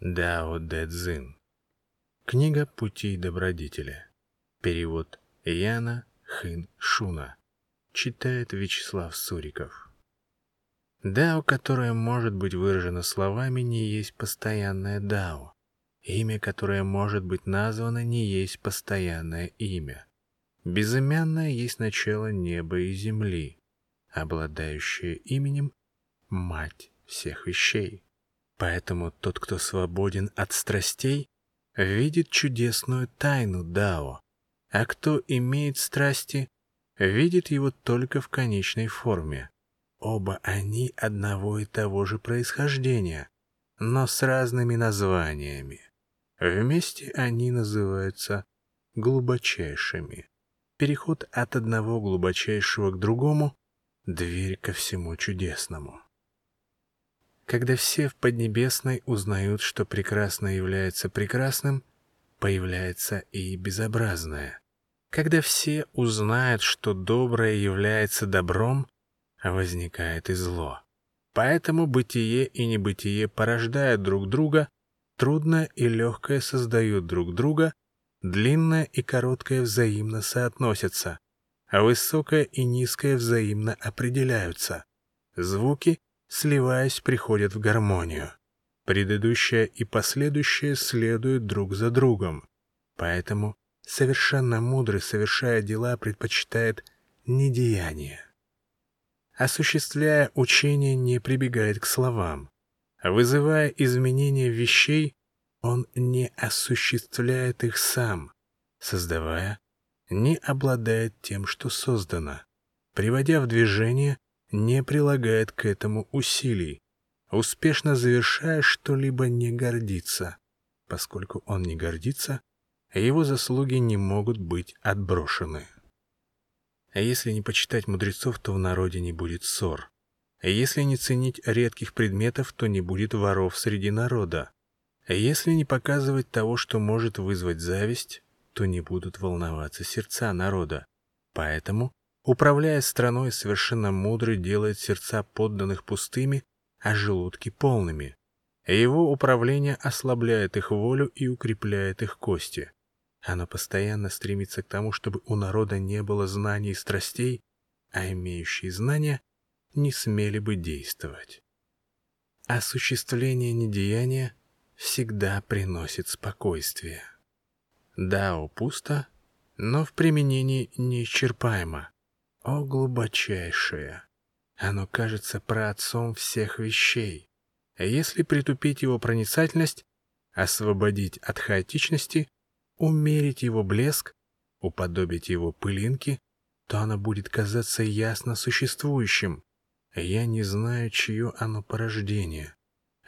Дао Дэ Цзин. Книга путей добродетеля. Перевод Яна Хын Шуна. Читает Вячеслав Суриков. Дао, которое может быть выражено словами, не есть постоянное дао. Имя, которое может быть названо, не есть постоянное имя. Безымянное есть начало неба и земли, обладающее именем Мать всех вещей. Поэтому тот, кто свободен от страстей, видит чудесную тайну Дао, а кто имеет страсти, видит его только в конечной форме. Оба они одного и того же происхождения, но с разными названиями. Вместе они называются глубочайшими. Переход от одного глубочайшего к другому — дверь ко всему чудесному. Когда все в Поднебесной узнают, что прекрасное является прекрасным, появляется и безобразное. Когда все узнают, что доброе является добром, возникает и зло. Поэтому бытие и небытие порождают друг друга, трудное и легкое создают друг друга, длинное и короткое взаимно соотносятся, а высокое и низкое взаимно определяются. Звуки сливаясь, приходят в гармонию. Предыдущее и последующее следуют друг за другом. Поэтому совершенно мудрый, совершая дела, предпочитает недеяние. Осуществляя учение, не прибегает к словам. Вызывая изменения вещей, он не осуществляет их сам. Создавая, не обладает тем, что создано. Приводя в движение, не прилагает к этому усилий, успешно завершая что-либо не гордится. Поскольку он не гордится, его заслуги не могут быть отброшены. Если не почитать мудрецов, то в народе не будет ссор. Если не ценить редких предметов, то не будет воров среди народа. Если не показывать того, что может вызвать зависть, то не будут волноваться сердца народа. Поэтому Управляя страной, совершенно мудрый делает сердца подданных пустыми, а желудки полными. Его управление ослабляет их волю и укрепляет их кости. Оно постоянно стремится к тому, чтобы у народа не было знаний и страстей, а имеющие знания не смели бы действовать. Осуществление недеяния всегда приносит спокойствие. Дао пусто, но в применении неисчерпаемо. О, глубочайшее! Оно кажется праотцом всех вещей. Если притупить его проницательность, освободить от хаотичности, умерить его блеск, уподобить его пылинки, то оно будет казаться ясно существующим. Я не знаю, чье оно порождение.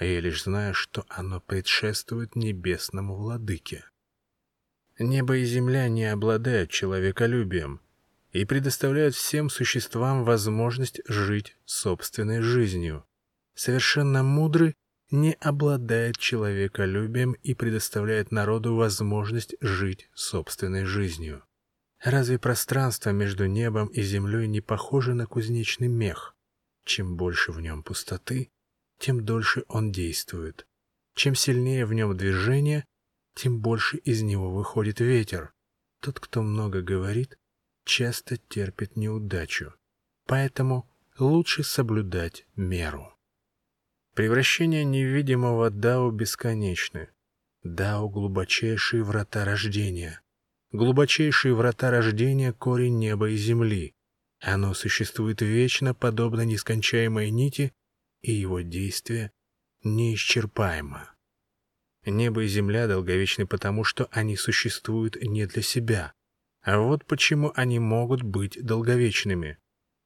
Я лишь знаю, что оно предшествует небесному владыке. Небо и земля не обладают человеколюбием, и предоставляют всем существам возможность жить собственной жизнью. Совершенно мудрый не обладает человеколюбием и предоставляет народу возможность жить собственной жизнью. Разве пространство между небом и землей не похоже на кузнечный мех? Чем больше в нем пустоты, тем дольше он действует. Чем сильнее в нем движение, тем больше из него выходит ветер. Тот, кто много говорит, часто терпит неудачу, поэтому лучше соблюдать меру. Превращение невидимого Дао бесконечны. Дао — глубочайшие врата рождения. Глубочайшие врата рождения — корень неба и земли. Оно существует вечно, подобно нескончаемой нити, и его действие неисчерпаемо. Небо и земля долговечны потому, что они существуют не для себя, а вот почему они могут быть долговечными.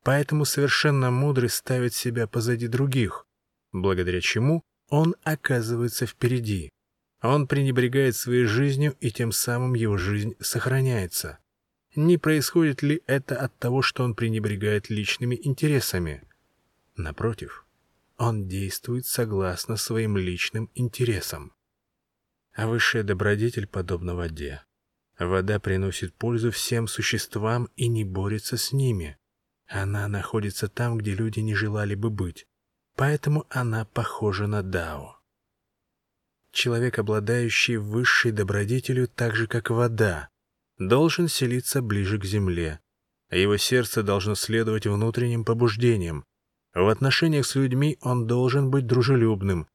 Поэтому совершенно мудрый ставит себя позади других, благодаря чему он оказывается впереди. Он пренебрегает своей жизнью, и тем самым его жизнь сохраняется. Не происходит ли это от того, что он пренебрегает личными интересами? Напротив, он действует согласно своим личным интересам. А высшая добродетель подобна воде. Вода приносит пользу всем существам и не борется с ними. Она находится там, где люди не желали бы быть, поэтому она похожа на Дао. Человек, обладающий высшей добродетелью, так же как вода, должен селиться ближе к земле, его сердце должно следовать внутренним побуждениям. В отношениях с людьми он должен быть дружелюбным,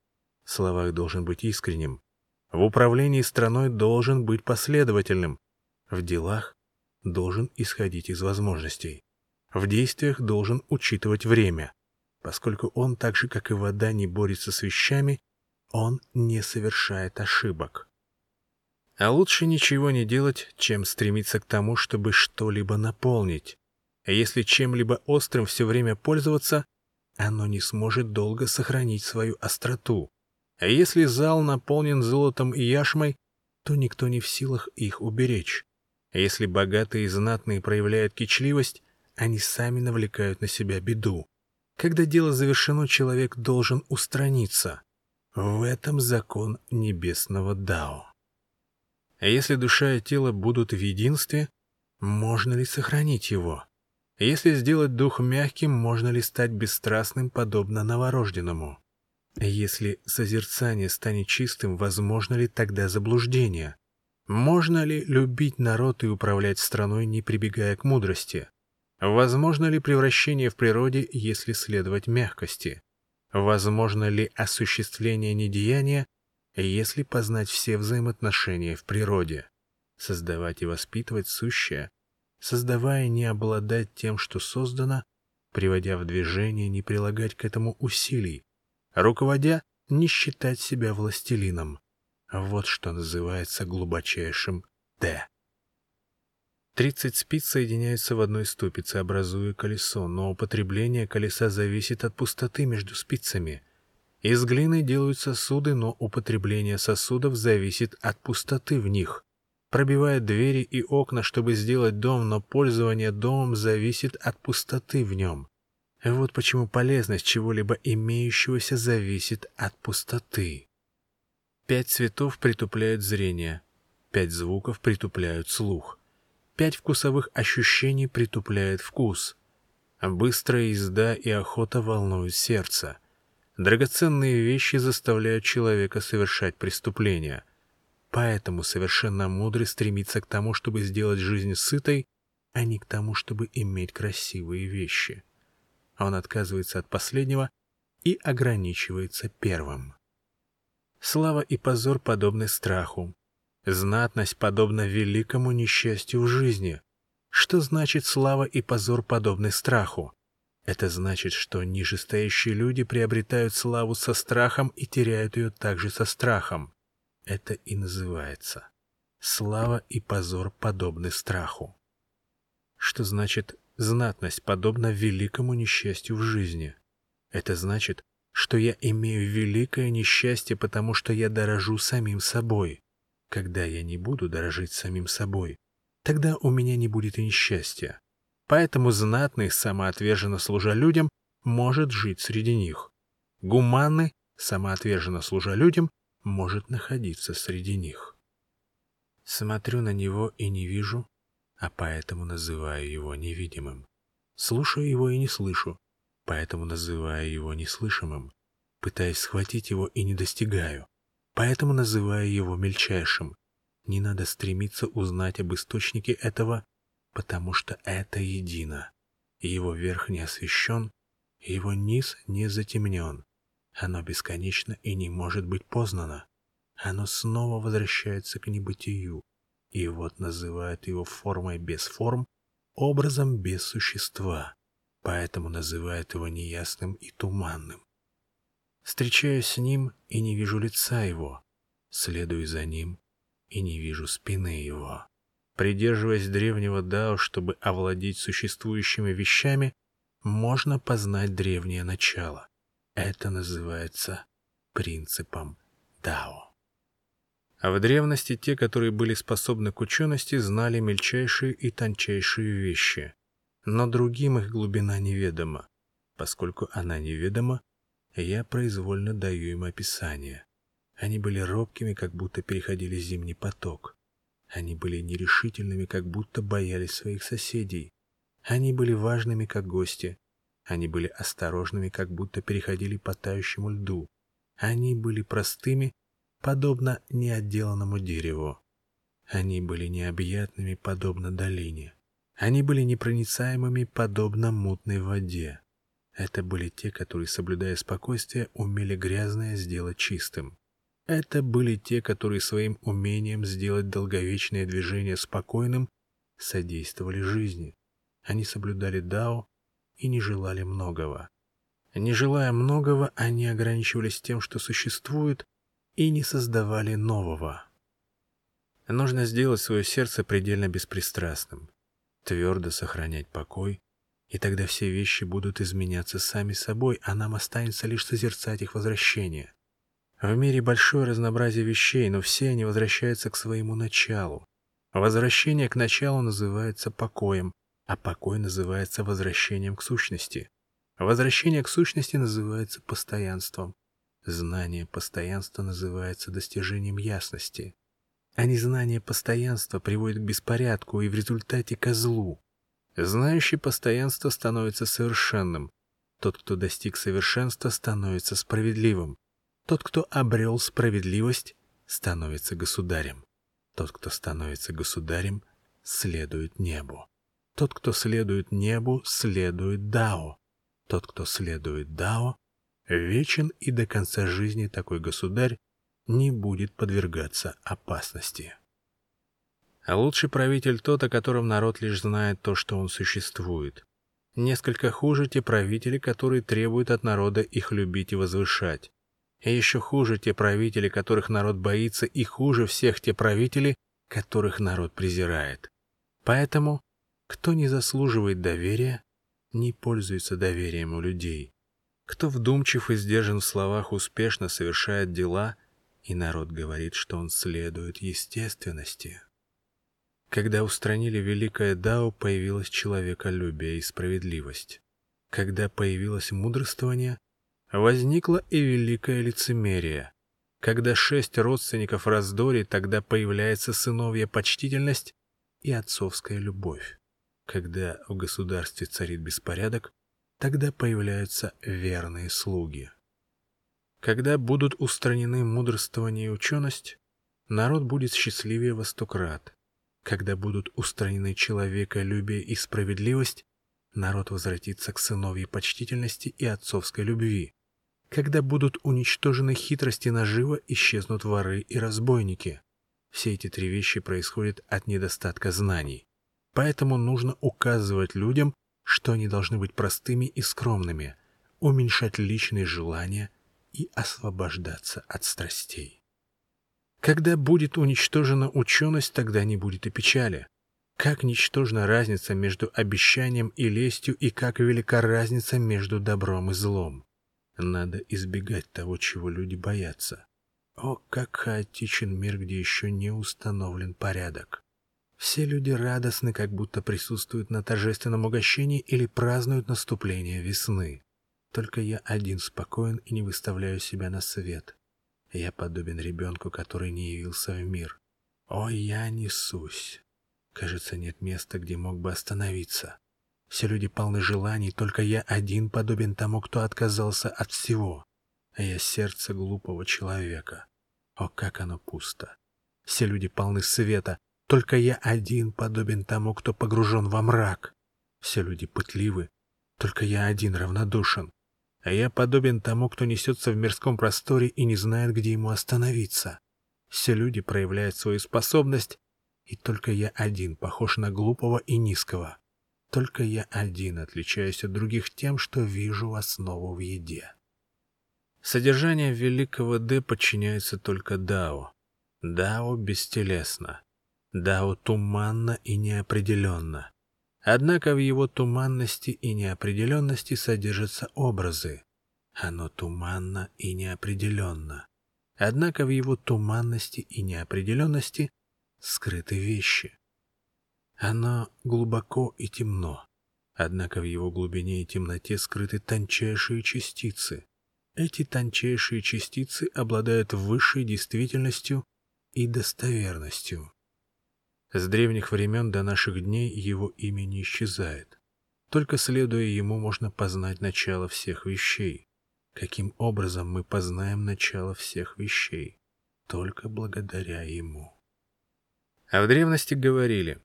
в словах должен быть искренним, в управлении страной должен быть последовательным, в делах должен исходить из возможностей, в действиях должен учитывать время. Поскольку он, так же как и вода, не борется с вещами, он не совершает ошибок. А лучше ничего не делать, чем стремиться к тому, чтобы что-либо наполнить. Если чем-либо острым все время пользоваться, оно не сможет долго сохранить свою остроту. А если зал наполнен золотом и яшмой, то никто не в силах их уберечь. А если богатые и знатные проявляют кичливость, они сами навлекают на себя беду. Когда дело завершено, человек должен устраниться. В этом закон небесного Дао. А если душа и тело будут в единстве, можно ли сохранить его? Если сделать дух мягким, можно ли стать бесстрастным, подобно новорожденному? Если созерцание станет чистым, возможно ли тогда заблуждение? Можно ли любить народ и управлять страной, не прибегая к мудрости? Возможно ли превращение в природе, если следовать мягкости? Возможно ли осуществление недеяния, если познать все взаимоотношения в природе? Создавать и воспитывать сущее, создавая не обладать тем, что создано, приводя в движение, не прилагать к этому усилий, руководя, не считать себя властелином. Вот что называется глубочайшим «Т». Тридцать спиц соединяются в одной ступице, образуя колесо, но употребление колеса зависит от пустоты между спицами. Из глины делают сосуды, но употребление сосудов зависит от пустоты в них. Пробивают двери и окна, чтобы сделать дом, но пользование домом зависит от пустоты в нем. Вот почему полезность чего-либо имеющегося зависит от пустоты. Пять цветов притупляют зрение, пять звуков притупляют слух. Пять вкусовых ощущений притупляет вкус. Быстрая езда и охота волнуют сердце. Драгоценные вещи заставляют человека совершать преступления. Поэтому совершенно мудрый стремится к тому, чтобы сделать жизнь сытой, а не к тому, чтобы иметь красивые вещи. Он отказывается от последнего и ограничивается первым. Слава и позор подобны страху, Знатность подобна великому несчастью в жизни. Что значит слава и позор подобны страху? Это значит, что нижестоящие люди приобретают славу со страхом и теряют ее также со страхом. Это и называется. Слава и позор подобны страху. Что значит знатность подобна великому несчастью в жизни? Это значит, что я имею великое несчастье, потому что я дорожу самим собой. Когда я не буду дорожить самим собой, тогда у меня не будет и несчастья. Поэтому знатный, самоотверженно служа людям, может жить среди них. Гуманный, самоотверженно служа людям, может находиться среди них. Смотрю на него и не вижу, а поэтому называю его невидимым. Слушаю его и не слышу, поэтому называю его неслышимым. Пытаюсь схватить его и не достигаю, поэтому называю его мельчайшим. Не надо стремиться узнать об источнике этого, потому что это едино. Его верх не освещен, его низ не затемнен. Оно бесконечно и не может быть познано. Оно снова возвращается к небытию, и вот называют его формой без форм, образом без существа, поэтому называют его неясным и туманным. Встречаюсь с ним и не вижу лица его, следую за ним и не вижу спины его. Придерживаясь древнего Дао, чтобы овладеть существующими вещами, можно познать древнее начало. Это называется принципом Дао. А в древности те, которые были способны к учености, знали мельчайшие и тончайшие вещи. Но другим их глубина неведома. Поскольку она неведома, я произвольно даю им описание. Они были робкими, как будто переходили зимний поток. Они были нерешительными, как будто боялись своих соседей. Они были важными, как гости. Они были осторожными, как будто переходили по тающему льду. Они были простыми, подобно неотделанному дереву. Они были необъятными, подобно долине. Они были непроницаемыми, подобно мутной воде. Это были те, которые, соблюдая спокойствие, умели грязное сделать чистым. Это были те, которые своим умением сделать долговечное движение спокойным содействовали жизни. Они соблюдали Дао и не желали многого. Не желая многого, они ограничивались тем, что существует, и не создавали нового. Нужно сделать свое сердце предельно беспристрастным, твердо сохранять покой, и тогда все вещи будут изменяться сами собой, а нам останется лишь созерцать их возвращение. В мире большое разнообразие вещей, но все они возвращаются к своему началу. Возвращение к началу называется покоем, а покой называется возвращением к сущности. Возвращение к сущности называется постоянством. Знание постоянства называется достижением ясности. А незнание постоянства приводит к беспорядку и в результате ко злу. Знающий постоянство становится совершенным. Тот, кто достиг совершенства, становится справедливым. Тот, кто обрел справедливость, становится государем. Тот, кто становится государем, следует небу. Тот, кто следует небу, следует Дао. Тот, кто следует Дао, вечен и до конца жизни такой государь не будет подвергаться опасности. А лучший правитель тот, о котором народ лишь знает то, что он существует. Несколько хуже те правители, которые требуют от народа их любить и возвышать. И еще хуже те правители, которых народ боится, и хуже всех те правители, которых народ презирает. Поэтому, кто не заслуживает доверия, не пользуется доверием у людей. Кто вдумчив и сдержан в словах, успешно совершает дела, и народ говорит, что он следует естественности. Когда устранили великое Дао, появилось человеколюбие и справедливость. Когда появилось мудрствование, возникло и великое лицемерие. Когда шесть родственников в раздоре, тогда появляется сыновья почтительность и отцовская любовь. Когда в государстве царит беспорядок, тогда появляются верные слуги. Когда будут устранены мудрствование и ученость, народ будет счастливее во сто крат. Когда будут устранены человеколюбие и справедливость, народ возвратится к сыновьей почтительности и отцовской любви. Когда будут уничтожены хитрости нажива, исчезнут воры и разбойники. Все эти три вещи происходят от недостатка знаний. Поэтому нужно указывать людям, что они должны быть простыми и скромными, уменьшать личные желания и освобождаться от страстей. Когда будет уничтожена ученость, тогда не будет и печали. Как ничтожна разница между обещанием и лестью, и как велика разница между добром и злом. Надо избегать того, чего люди боятся. О, как хаотичен мир, где еще не установлен порядок. Все люди радостны, как будто присутствуют на торжественном угощении или празднуют наступление весны. Только я один спокоен и не выставляю себя на свет. Я подобен ребенку, который не явился в мир. О, я несусь. Кажется, нет места, где мог бы остановиться. Все люди полны желаний, только я один подобен тому, кто отказался от всего. А я сердце глупого человека. О, как оно пусто. Все люди полны света, только я один подобен тому, кто погружен во мрак. Все люди пытливы, только я один равнодушен а я подобен тому, кто несется в мирском просторе и не знает, где ему остановиться. Все люди проявляют свою способность, и только я один похож на глупого и низкого. Только я один отличаюсь от других тем, что вижу основу в еде. Содержание великого Д подчиняется только Дао. Дао бестелесно. Дао туманно и неопределенно. Однако в его туманности и неопределенности содержатся образы. Оно туманно и неопределенно. Однако в его туманности и неопределенности скрыты вещи. Оно глубоко и темно. Однако в его глубине и темноте скрыты тончайшие частицы. Эти тончайшие частицы обладают высшей действительностью и достоверностью. С древних времен до наших дней его имя не исчезает. Только следуя ему можно познать начало всех вещей. Каким образом мы познаем начало всех вещей? только благодаря ему. А в древности говорили,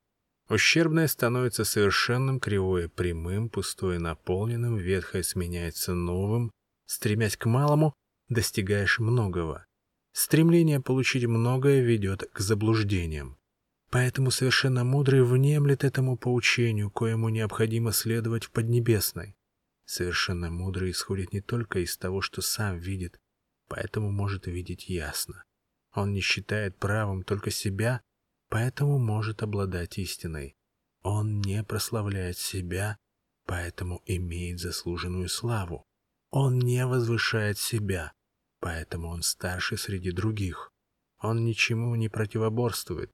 ущербное становится совершенным, кривое прямым, пустое наполненным, ветхое сменяется новым, стремясь к малому, достигаешь многого. Стремление получить многое ведет к заблуждениям. Поэтому совершенно мудрый внемлет этому поучению, коему необходимо следовать в Поднебесной. Совершенно мудрый исходит не только из того, что сам видит, поэтому может видеть ясно. Он не считает правым только себя, поэтому может обладать истиной. Он не прославляет себя, поэтому имеет заслуженную славу. Он не возвышает себя, поэтому он старше среди других. Он ничему не противоборствует,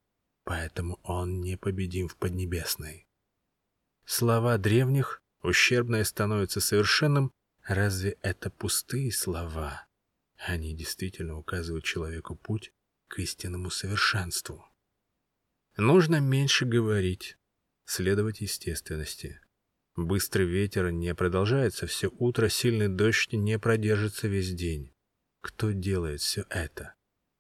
поэтому он непобедим в Поднебесной. Слова древних «ущербное становится совершенным» разве это пустые слова? Они действительно указывают человеку путь к истинному совершенству. Нужно меньше говорить, следовать естественности. Быстрый ветер не продолжается все утро, сильный дождь не продержится весь день. Кто делает все это?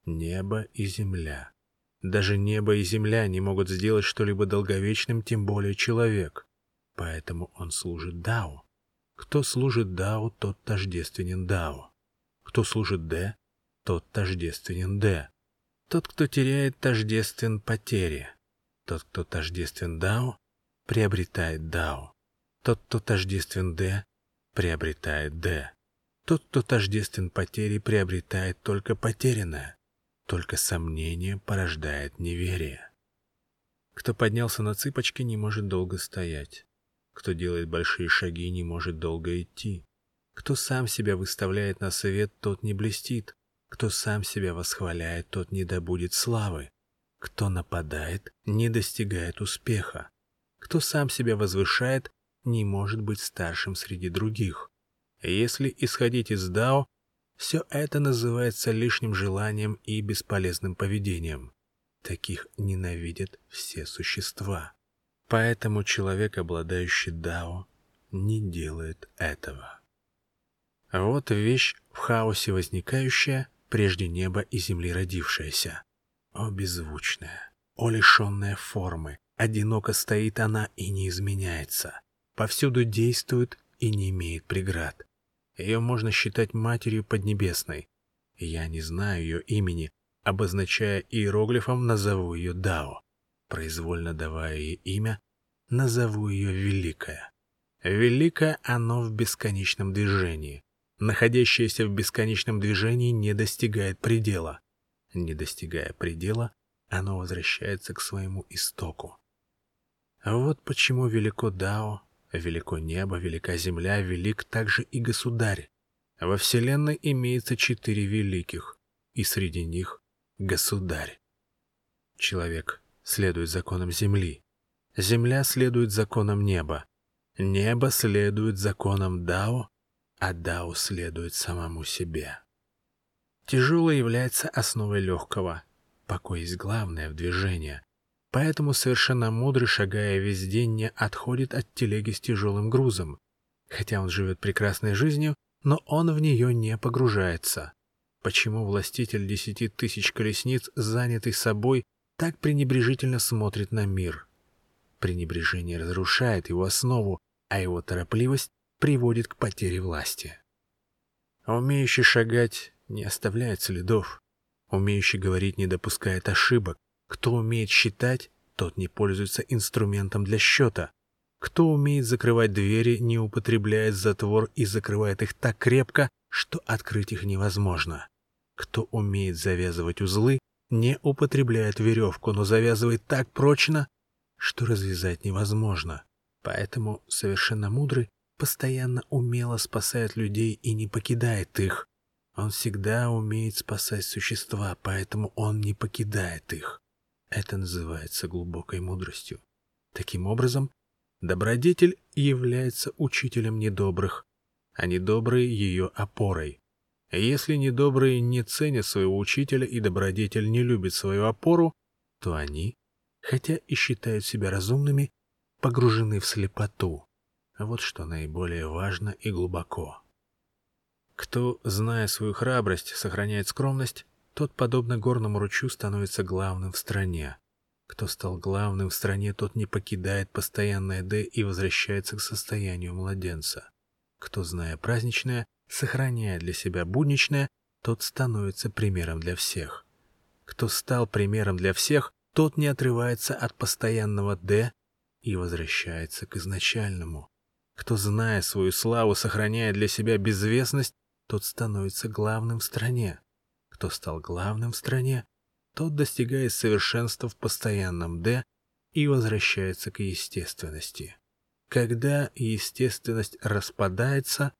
Небо и земля. Даже небо и земля не могут сделать что-либо долговечным, тем более человек. Поэтому он служит Дао. Кто служит Дао, тот тождественен Дао. Кто служит Дэ, тот тождественен Дэ. Тот, кто теряет, тождествен потере. Тот, кто тождествен Дао, приобретает Дао. Тот, кто тождествен Дэ, приобретает Дэ. Тот, кто тождествен потере, приобретает только потерянное. Только сомнение порождает неверие. Кто поднялся на цыпочки, не может долго стоять. Кто делает большие шаги, не может долго идти. Кто сам себя выставляет на свет, тот не блестит. Кто сам себя восхваляет, тот не добудет славы. Кто нападает, не достигает успеха. Кто сам себя возвышает, не может быть старшим среди других. Если исходить из Дао, все это называется лишним желанием и бесполезным поведением. Таких ненавидят все существа. Поэтому человек, обладающий Дао, не делает этого. Вот вещь в хаосе возникающая, прежде неба и земли родившаяся. О, беззвучная, о, лишенная формы, одиноко стоит она и не изменяется, повсюду действует и не имеет преград. Ее можно считать матерью Поднебесной. Я не знаю ее имени, обозначая иероглифом, назову ее Дао. Произвольно давая ей имя, назову ее Великая. Великое оно в бесконечном движении находящееся в бесконечном движении, не достигает предела. Не достигая предела, оно возвращается к своему истоку. Вот почему велико Дао, велико небо, велика земля, велик также и государь. Во Вселенной имеется четыре великих, и среди них государь. Человек следует законам Земли. Земля следует законам неба. Небо следует законам Дао, а Дао следует самому себе. Тяжелое является основой легкого. Покой есть главное в движении. Поэтому совершенно мудрый, шагая весь день, не отходит от телеги с тяжелым грузом. Хотя он живет прекрасной жизнью, но он в нее не погружается. Почему властитель десяти тысяч колесниц, занятый собой, так пренебрежительно смотрит на мир? Пренебрежение разрушает его основу, а его торопливость приводит к потере власти. Умеющий шагать не оставляет следов. Умеющий говорить не допускает ошибок. Кто умеет считать, тот не пользуется инструментом для счета. Кто умеет закрывать двери, не употребляет затвор и закрывает их так крепко, что открыть их невозможно. Кто умеет завязывать узлы, не употребляет веревку, но завязывает так прочно, что развязать невозможно. Поэтому совершенно мудрый постоянно умело спасает людей и не покидает их. Он всегда умеет спасать существа, поэтому он не покидает их. Это называется глубокой мудростью. Таким образом, добродетель является учителем недобрых, а недобрые — ее опорой. Если недобрые не ценят своего учителя и добродетель не любит свою опору, то они, хотя и считают себя разумными, погружены в слепоту. Вот что наиболее важно и глубоко. Кто, зная свою храбрость, сохраняет скромность, тот, подобно горному ручью, становится главным в стране. Кто стал главным в стране, тот не покидает постоянное «Д» и возвращается к состоянию младенца. Кто, зная праздничное, сохраняет для себя будничное, тот становится примером для всех. Кто стал примером для всех, тот не отрывается от постоянного «Д» и возвращается к изначальному. Кто, зная свою славу, сохраняет для себя безвестность, тот становится главным в стране. Кто стал главным в стране, тот достигает совершенства в постоянном «Д» и возвращается к естественности. Когда естественность распадается,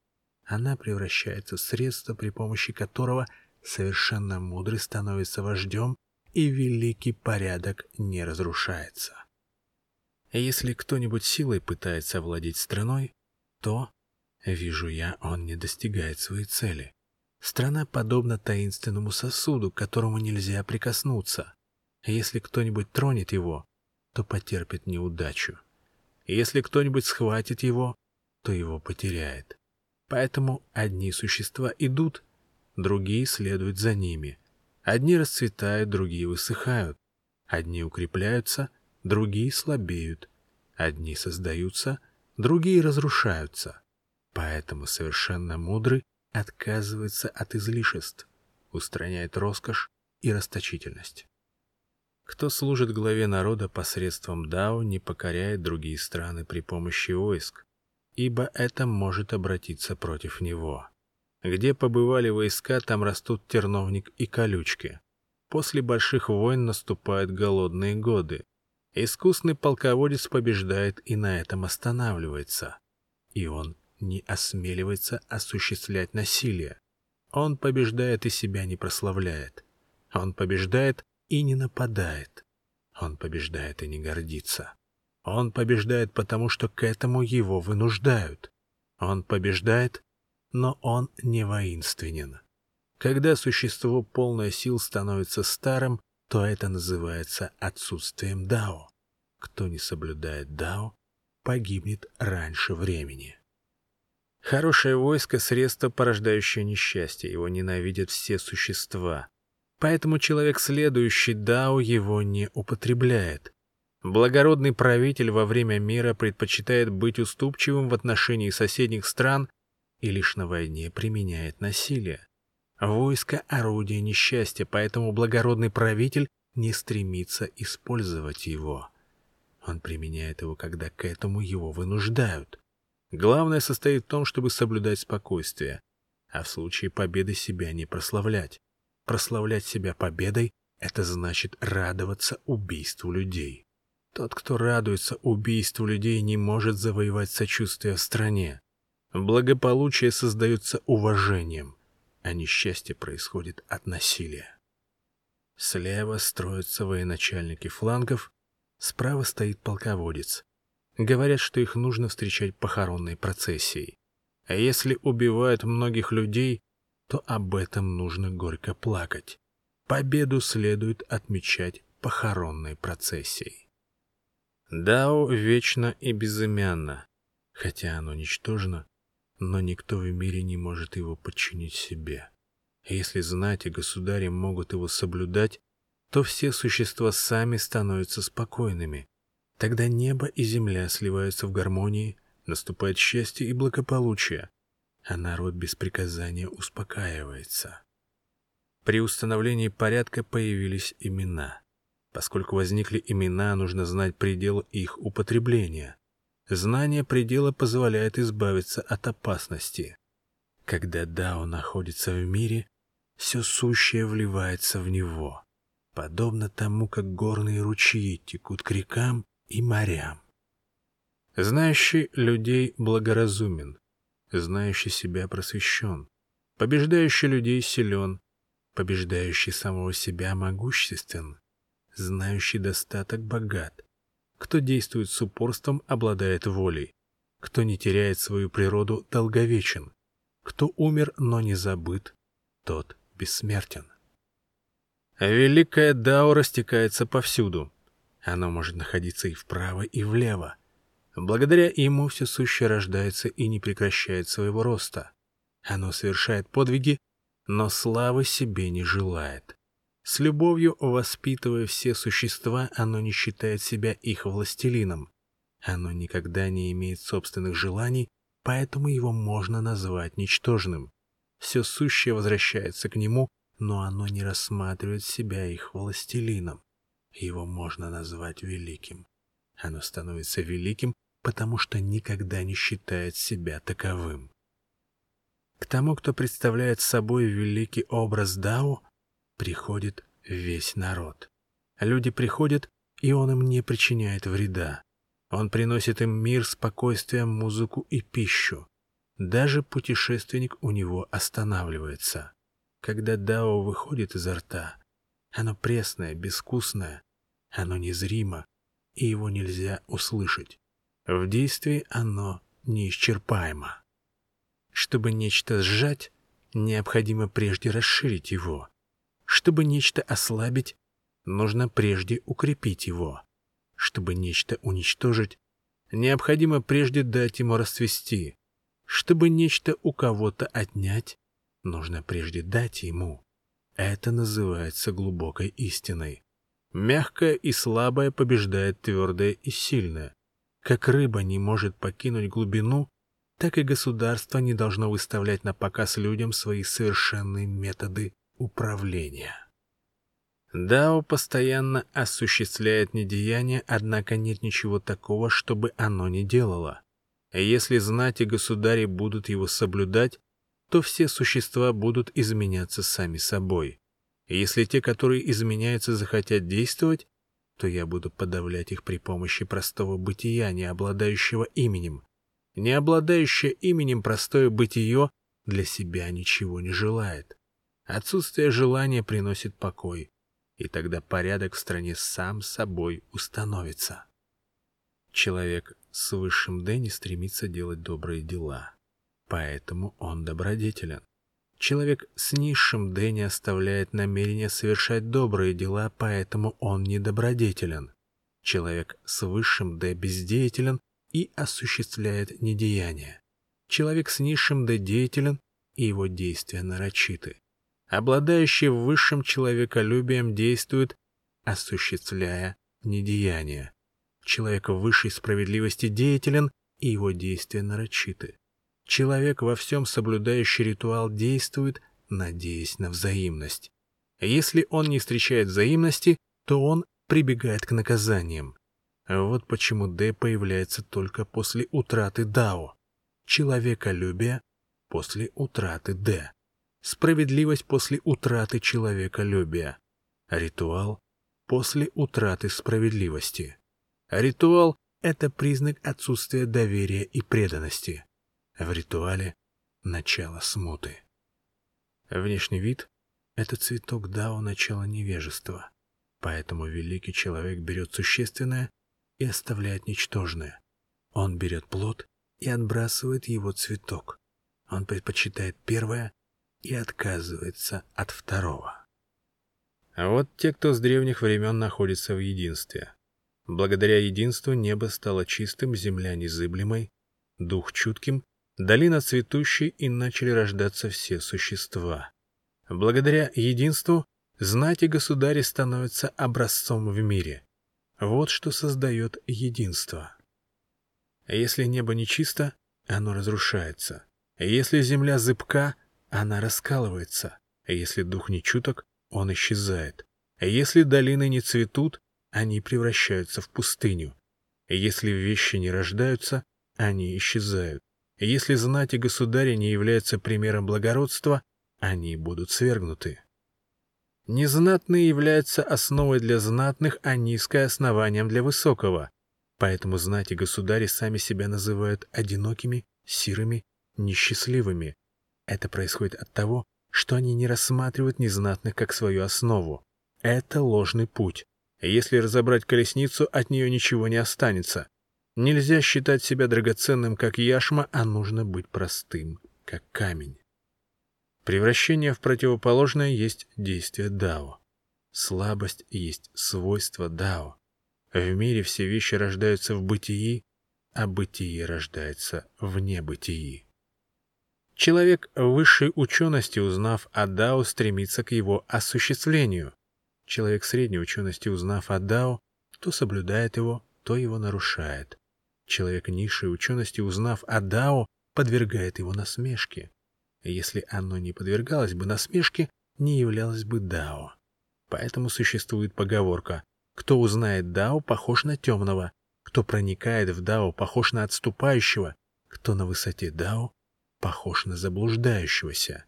она превращается в средство, при помощи которого совершенно мудрый становится вождем, и великий порядок не разрушается. Если кто-нибудь силой пытается овладеть страной, то, вижу я, он не достигает своей цели. Страна подобна таинственному сосуду, к которому нельзя прикоснуться. Если кто-нибудь тронет его, то потерпит неудачу. Если кто-нибудь схватит его, то его потеряет. Поэтому одни существа идут, другие следуют за ними. Одни расцветают, другие высыхают. Одни укрепляются, другие слабеют. Одни создаются, другие разрушаются. Поэтому совершенно мудрый отказывается от излишеств, устраняет роскошь и расточительность. Кто служит главе народа посредством Дао, не покоряет другие страны при помощи войск, ибо это может обратиться против него. Где побывали войска, там растут терновник и колючки. После больших войн наступают голодные годы. Искусный полководец побеждает и на этом останавливается. И он не осмеливается осуществлять насилие. Он побеждает и себя не прославляет. Он побеждает и не нападает. Он побеждает и не гордится. Он побеждает потому, что к этому его вынуждают. Он побеждает, но он не воинственен. Когда существо полное сил становится старым, то это называется отсутствием дао. Кто не соблюдает дао, погибнет раньше времени. Хорошее войско — средство, порождающее несчастье, его ненавидят все существа. Поэтому человек, следующий Дао, его не употребляет. Благородный правитель во время мира предпочитает быть уступчивым в отношении соседних стран и лишь на войне применяет насилие. Войско — орудие несчастья, поэтому благородный правитель не стремится использовать его. Он применяет его, когда к этому его вынуждают. Главное состоит в том, чтобы соблюдать спокойствие, а в случае победы себя не прославлять. Прославлять себя победой — это значит радоваться убийству людей. Тот, кто радуется убийству людей, не может завоевать сочувствие в стране. Благополучие создается уважением, а несчастье происходит от насилия. Слева строятся военачальники флангов, справа стоит полководец. Говорят, что их нужно встречать похоронной процессией. А если убивают многих людей, то об этом нужно горько плакать. Победу следует отмечать похоронной процессией. Дао вечно и безымянно, хотя оно ничтожно, но никто в мире не может его подчинить себе. Если знать и государи могут его соблюдать, то все существа сами становятся спокойными, Тогда небо и земля сливаются в гармонии, наступает счастье и благополучие, а народ без приказания успокаивается. При установлении порядка появились имена. Поскольку возникли имена, нужно знать предел их употребления. Знание предела позволяет избавиться от опасности. Когда Дао находится в мире, все сущее вливается в него, подобно тому, как горные ручьи текут к рекам и морям. Знающий людей благоразумен, знающий себя просвещен, побеждающий людей силен, побеждающий самого себя могуществен, знающий достаток богат. Кто действует с упорством, обладает волей. Кто не теряет свою природу, долговечен. Кто умер, но не забыт, тот бессмертен. Великая Дао растекается повсюду. Оно может находиться и вправо, и влево. Благодаря ему все сущее рождается и не прекращает своего роста. Оно совершает подвиги, но славы себе не желает. С любовью воспитывая все существа, оно не считает себя их властелином. Оно никогда не имеет собственных желаний, поэтому его можно назвать ничтожным. Все сущее возвращается к нему, но оно не рассматривает себя их властелином. Его можно назвать великим. Оно становится великим, потому что никогда не считает себя таковым. К тому, кто представляет собой великий образ Дао, приходит весь народ. Люди приходят, и он им не причиняет вреда. Он приносит им мир, спокойствие, музыку и пищу. Даже путешественник у него останавливается. Когда дао выходит изо рта, оно пресное, безвкусное, оно незримо, и его нельзя услышать. В действии оно неисчерпаемо. Чтобы нечто сжать, необходимо прежде расширить его. Чтобы нечто ослабить, нужно прежде укрепить его. Чтобы нечто уничтожить, необходимо прежде дать ему расцвести. Чтобы нечто у кого-то отнять, нужно прежде дать ему. Это называется глубокой истиной. Мягкое и слабое побеждает твердое и сильное. Как рыба не может покинуть глубину, так и государство не должно выставлять на показ людям свои совершенные методы управления. Дао постоянно осуществляет недеяние, однако нет ничего такого, чтобы оно не делало. Если знать и государи будут его соблюдать, то все существа будут изменяться сами собой. Если те, которые изменяются, захотят действовать, то я буду подавлять их при помощи простого бытия, не обладающего именем. Не обладающее именем простое бытие для себя ничего не желает. Отсутствие желания приносит покой, и тогда порядок в стране сам собой установится. Человек с высшим Д стремится делать добрые дела, поэтому он добродетелен. Человек с низшим Д не оставляет намерения совершать добрые дела, поэтому он недобродетелен. Человек с высшим Д бездеятелен и осуществляет недеяние. Человек с низшим Д деятелен, и его действия нарочиты обладающий высшим человеколюбием, действует, осуществляя недеяние. Человек высшей справедливости деятелен, и его действия нарочиты. Человек во всем соблюдающий ритуал действует, надеясь на взаимность. Если он не встречает взаимности, то он прибегает к наказаниям. Вот почему Д появляется только после утраты Дао, человеколюбие после утраты Д справедливость после утраты человеколюбия, ритуал после утраты справедливости. Ритуал — это признак отсутствия доверия и преданности. В ритуале — начало смуты. Внешний вид — это цветок дао начала невежества, поэтому великий человек берет существенное и оставляет ничтожное. Он берет плод и отбрасывает его цветок. Он предпочитает первое и отказывается от второго. А вот те, кто с древних времен находится в единстве. Благодаря единству небо стало чистым, земля незыблемой, дух чутким, долина цветущей и начали рождаться все существа. Благодаря единству знать и государи становятся образцом в мире. Вот что создает единство. Если небо нечисто, оно разрушается. Если земля зыбка, она раскалывается, если дух не чуток, он исчезает. Если долины не цветут, они превращаются в пустыню. Если вещи не рождаются, они исчезают. Если знать и государи не являются примером благородства, они будут свергнуты. Незнатные являются основой для знатных, а низкое основанием для высокого. Поэтому знать и государи сами себя называют одинокими, сирыми, несчастливыми, это происходит от того, что они не рассматривают незнатных как свою основу. Это ложный путь. Если разобрать колесницу, от нее ничего не останется. Нельзя считать себя драгоценным, как яшма, а нужно быть простым, как камень. Превращение в противоположное есть действие Дао. Слабость есть свойство Дао. В мире все вещи рождаются в бытии, а бытие рождается в небытии. Человек высшей учености, узнав о Дао, стремится к его осуществлению. Человек средней учености, узнав о Дао, то соблюдает его, то его нарушает. Человек низшей учености, узнав о Дао, подвергает его насмешке. Если оно не подвергалось бы насмешке, не являлось бы Дао. Поэтому существует поговорка «Кто узнает Дао, похож на темного, кто проникает в Дао, похож на отступающего, кто на высоте Дао, похож на заблуждающегося».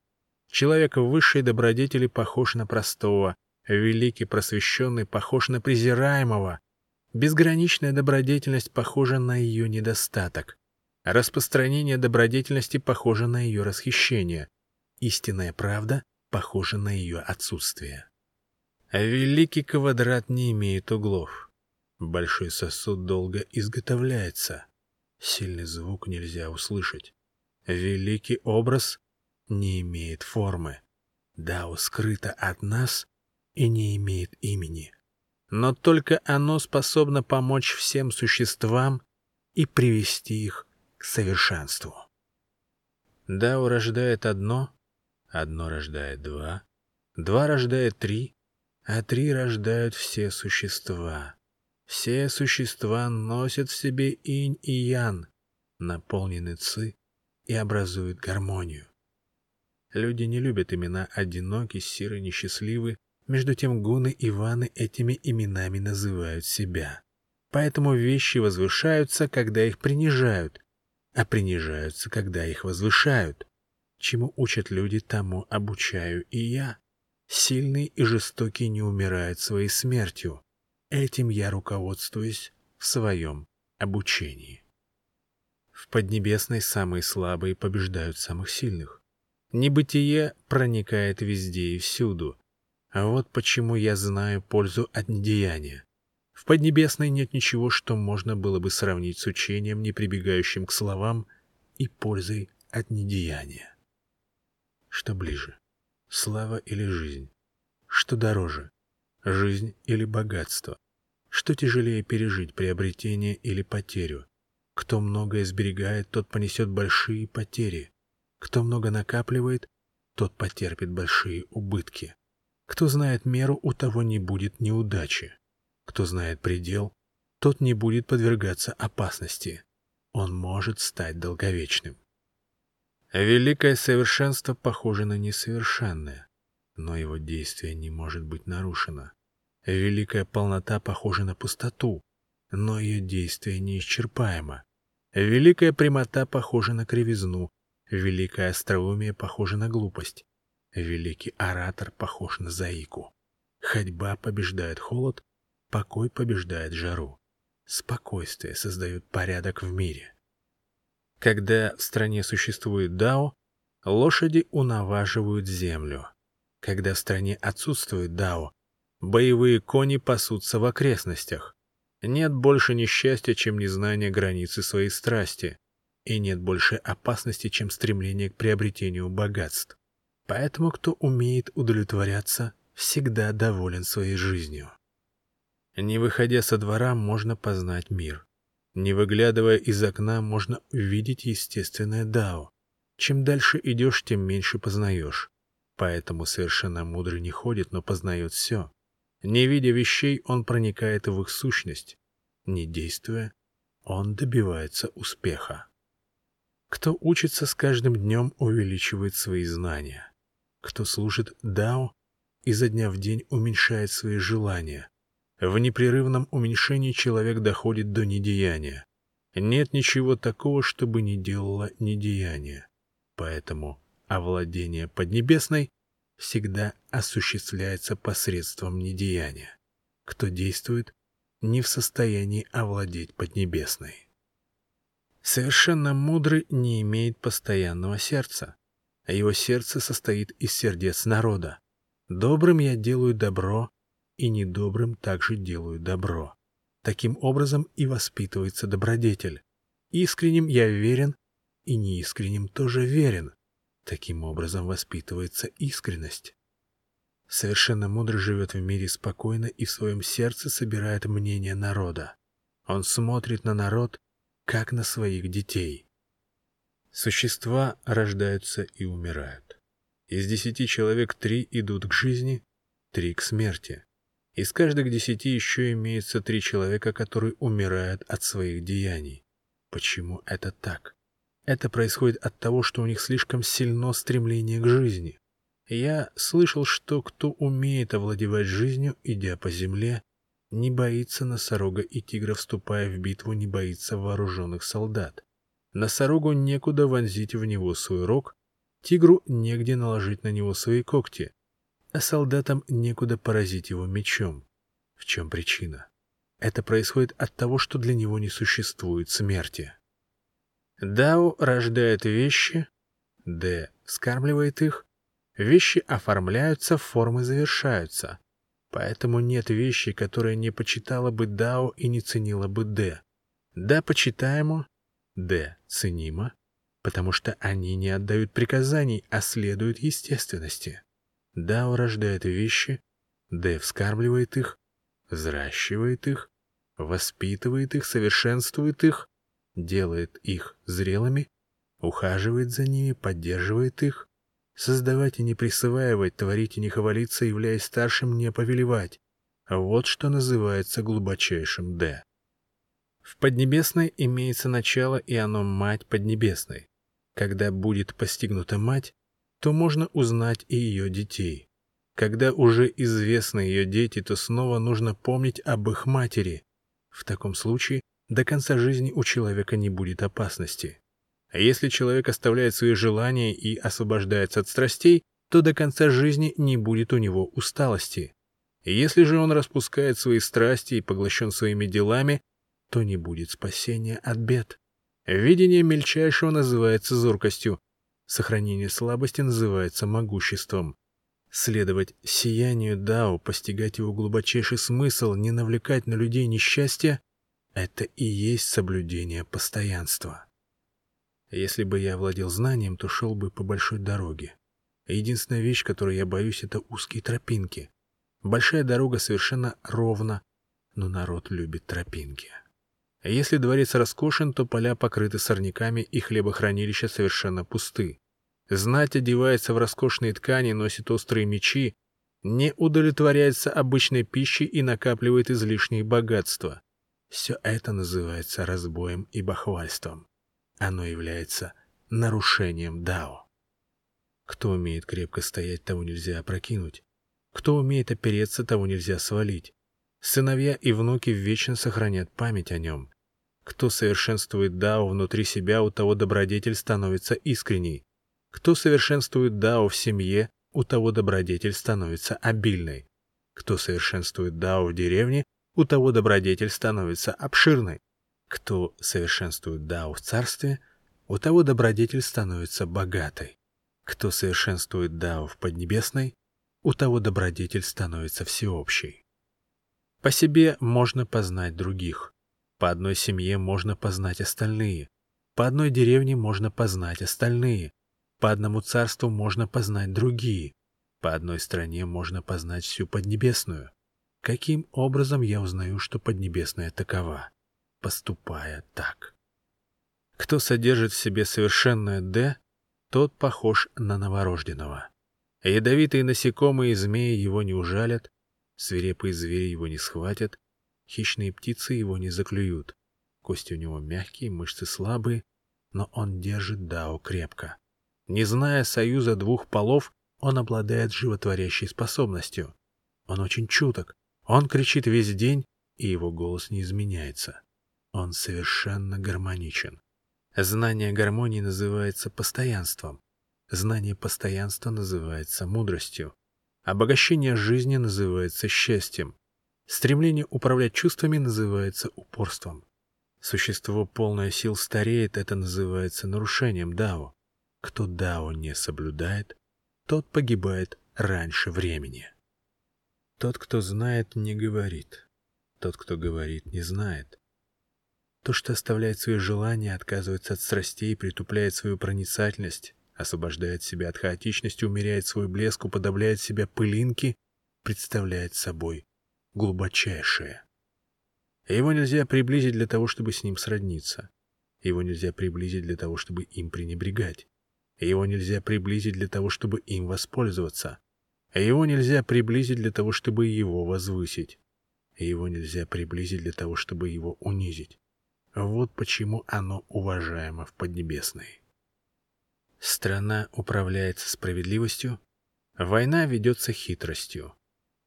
Человек высшей добродетели похож на простого, великий просвещенный похож на презираемого, безграничная добродетельность похожа на ее недостаток, распространение добродетельности похоже на ее расхищение, истинная правда похожа на ее отсутствие. А великий квадрат не имеет углов. Большой сосуд долго изготовляется. Сильный звук нельзя услышать. Великий образ не имеет формы. Дао скрыто от нас и не имеет имени. Но только оно способно помочь всем существам и привести их к совершенству. Дао рождает одно, одно рождает два, два рождает три, а три рождают все существа. Все существа носят в себе инь и ян, наполнены ци и образуют гармонию. Люди не любят имена одинокий, сирый, несчастливый, между тем гуны и ваны этими именами называют себя. Поэтому вещи возвышаются, когда их принижают, а принижаются, когда их возвышают. Чему учат люди, тому обучаю и я. Сильный и жестокий не умирает своей смертью. Этим я руководствуюсь в своем обучении. В Поднебесной самые слабые побеждают самых сильных. Небытие проникает везде и всюду. А вот почему я знаю пользу от недеяния. В Поднебесной нет ничего, что можно было бы сравнить с учением, не прибегающим к словам, и пользой от недеяния. Что ближе? Слава или жизнь? Что дороже? Жизнь или богатство? Что тяжелее пережить, приобретение или потерю? Кто многое сберегает, тот понесет большие потери. Кто много накапливает, тот потерпит большие убытки. Кто знает меру, у того не будет неудачи. Кто знает предел, тот не будет подвергаться опасности. Он может стать долговечным. Великое совершенство похоже на несовершенное, но его действие не может быть нарушено. Великая полнота похожа на пустоту, но ее действие неисчерпаемо. Великая прямота похожа на кривизну, великое остроумие похоже на глупость, великий оратор похож на заику. Ходьба побеждает холод, покой побеждает жару. Спокойствие создает порядок в мире. Когда в стране существует дао, лошади унаваживают землю. Когда в стране отсутствует дао, боевые кони пасутся в окрестностях. Нет больше несчастья, чем незнание границы своей страсти, и нет больше опасности, чем стремление к приобретению богатств. Поэтому кто умеет удовлетворяться, всегда доволен своей жизнью. Не выходя со двора, можно познать мир. Не выглядывая из окна, можно увидеть естественное дао. Чем дальше идешь, тем меньше познаешь. Поэтому совершенно мудрый не ходит, но познает все. Не видя вещей, он проникает в их сущность. Не действуя, он добивается успеха. Кто учится с каждым днем, увеличивает свои знания. Кто служит Дао, изо дня в день уменьшает свои желания. В непрерывном уменьшении человек доходит до недеяния. Нет ничего такого, чтобы не делало недеяние. Поэтому овладение Поднебесной всегда осуществляется посредством недеяния. Кто действует, не в состоянии овладеть Поднебесной. Совершенно мудрый не имеет постоянного сердца, а его сердце состоит из сердец народа. Добрым я делаю добро, и недобрым также делают добро. Таким образом и воспитывается добродетель. Искренним я верен, и неискренним тоже верен. Таким образом воспитывается искренность. Совершенно мудрый живет в мире спокойно и в своем сердце собирает мнение народа. Он смотрит на народ, как на своих детей. Существа рождаются и умирают. Из десяти человек три идут к жизни, три к смерти. Из каждых десяти еще имеется три человека, которые умирают от своих деяний. Почему это так? Это происходит от того, что у них слишком сильно стремление к жизни. Я слышал, что кто умеет овладевать жизнью, идя по земле, не боится носорога и тигра, вступая в битву, не боится вооруженных солдат. Носорогу некуда вонзить в него свой рог, тигру негде наложить на него свои когти, а солдатам некуда поразить его мечом. В чем причина? Это происходит от того, что для него не существует смерти. Дао рождает вещи, Д скармливает их, вещи оформляются, формы завершаются. Поэтому нет вещи, которая не почитала бы Дао и не ценила бы Д. Да почитаемо, Д ценимо, потому что они не отдают приказаний, а следуют естественности. Дао рождает вещи, Д вскармливает их, взращивает их, воспитывает их, совершенствует их, делает их зрелыми, ухаживает за ними, поддерживает их. Создавать и не присваивать, творить и не хвалиться, являясь старшим, не повелевать. Вот что называется глубочайшим «Д». В Поднебесной имеется начало, и оно мать Поднебесной. Когда будет постигнута мать, то можно узнать и ее детей. Когда уже известны ее дети, то снова нужно помнить об их матери. В таком случае до конца жизни у человека не будет опасности. А если человек оставляет свои желания и освобождается от страстей, то до конца жизни не будет у него усталости. Если же он распускает свои страсти и поглощен своими делами, то не будет спасения от бед. Видение мельчайшего называется зоркостью, сохранение слабости называется могуществом. Следовать сиянию Дао, постигать его глубочайший смысл, не навлекать на людей несчастье это и есть соблюдение постоянства. Если бы я владел знанием, то шел бы по большой дороге. Единственная вещь, которой я боюсь, это узкие тропинки. Большая дорога совершенно ровна, но народ любит тропинки. Если дворец роскошен, то поля покрыты сорняками и хлебохранилища совершенно пусты. Знать одевается в роскошные ткани, носит острые мечи, не удовлетворяется обычной пищей и накапливает излишние богатства. Все это называется разбоем и бахвальством. Оно является нарушением Дао. Кто умеет крепко стоять, того нельзя опрокинуть. Кто умеет опереться, того нельзя свалить. Сыновья и внуки вечно сохранят память о нем. Кто совершенствует Дао внутри себя, у того добродетель становится искренней. Кто совершенствует Дао в семье, у того добродетель становится обильной. Кто совершенствует Дао в деревне, у того добродетель становится обширной. Кто совершенствует Дао в царстве, у того добродетель становится богатой. Кто совершенствует Дао в Поднебесной, у того добродетель становится всеобщей. По себе можно познать других. По одной семье можно познать остальные. По одной деревне можно познать остальные. По одному царству можно познать другие. По одной стране можно познать всю Поднебесную. Каким образом я узнаю, что Поднебесная такова? Поступая так. Кто содержит в себе совершенное «Д», тот похож на новорожденного. Ядовитые насекомые и змеи его не ужалят, свирепые звери его не схватят, хищные птицы его не заклюют. Кости у него мягкие, мышцы слабые, но он держит Дао крепко. Не зная союза двух полов, он обладает животворящей способностью. Он очень чуток, он кричит весь день, и его голос не изменяется. Он совершенно гармоничен. Знание гармонии называется постоянством. Знание постоянства называется мудростью. Обогащение жизни называется счастьем. Стремление управлять чувствами называется упорством. Существо, полное сил, стареет, это называется нарушением Дао. Кто Дао не соблюдает, тот погибает раньше времени. Тот, кто знает, не говорит. Тот, кто говорит, не знает. То, что оставляет свои желания, отказывается от страстей, притупляет свою проницательность, освобождает себя от хаотичности, умеряет свой блеск, уподобляет себя пылинки, представляет собой глубочайшее. Его нельзя приблизить для того, чтобы с ним сродниться. Его нельзя приблизить для того, чтобы им пренебрегать. Его нельзя приблизить для того, чтобы им воспользоваться. Его нельзя приблизить для того, чтобы его возвысить. Его нельзя приблизить для того, чтобы его унизить. Вот почему оно уважаемо в Поднебесной. Страна управляется справедливостью, война ведется хитростью.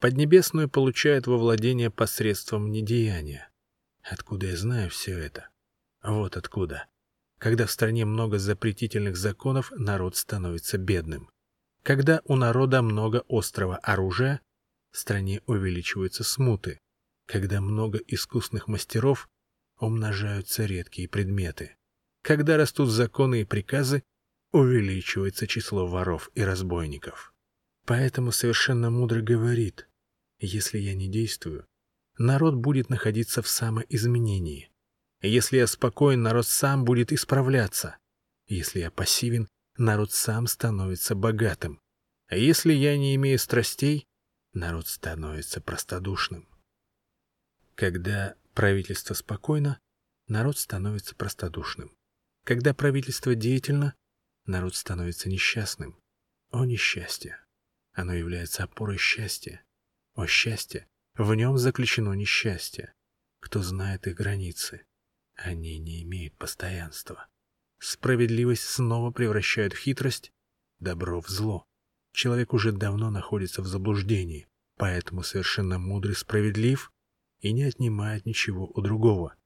Поднебесную получают во владение посредством недеяния. Откуда я знаю все это? Вот откуда. Когда в стране много запретительных законов, народ становится бедным. Когда у народа много острого оружия, в стране увеличиваются смуты. Когда много искусных мастеров, умножаются редкие предметы. Когда растут законы и приказы, увеличивается число воров и разбойников. Поэтому совершенно мудро говорит, если я не действую, народ будет находиться в самоизменении. Если я спокоен, народ сам будет исправляться. Если я пассивен, народ сам становится богатым. А если я не имею страстей, народ становится простодушным. Когда правительство спокойно, народ становится простодушным. Когда правительство деятельно, народ становится несчастным. О несчастье! Оно является опорой счастья. О счастье! В нем заключено несчастье. Кто знает их границы? Они не имеют постоянства. Справедливость снова превращает в хитрость, добро в зло. Человек уже давно находится в заблуждении, поэтому совершенно мудрый справедлив и не отнимает ничего у другого.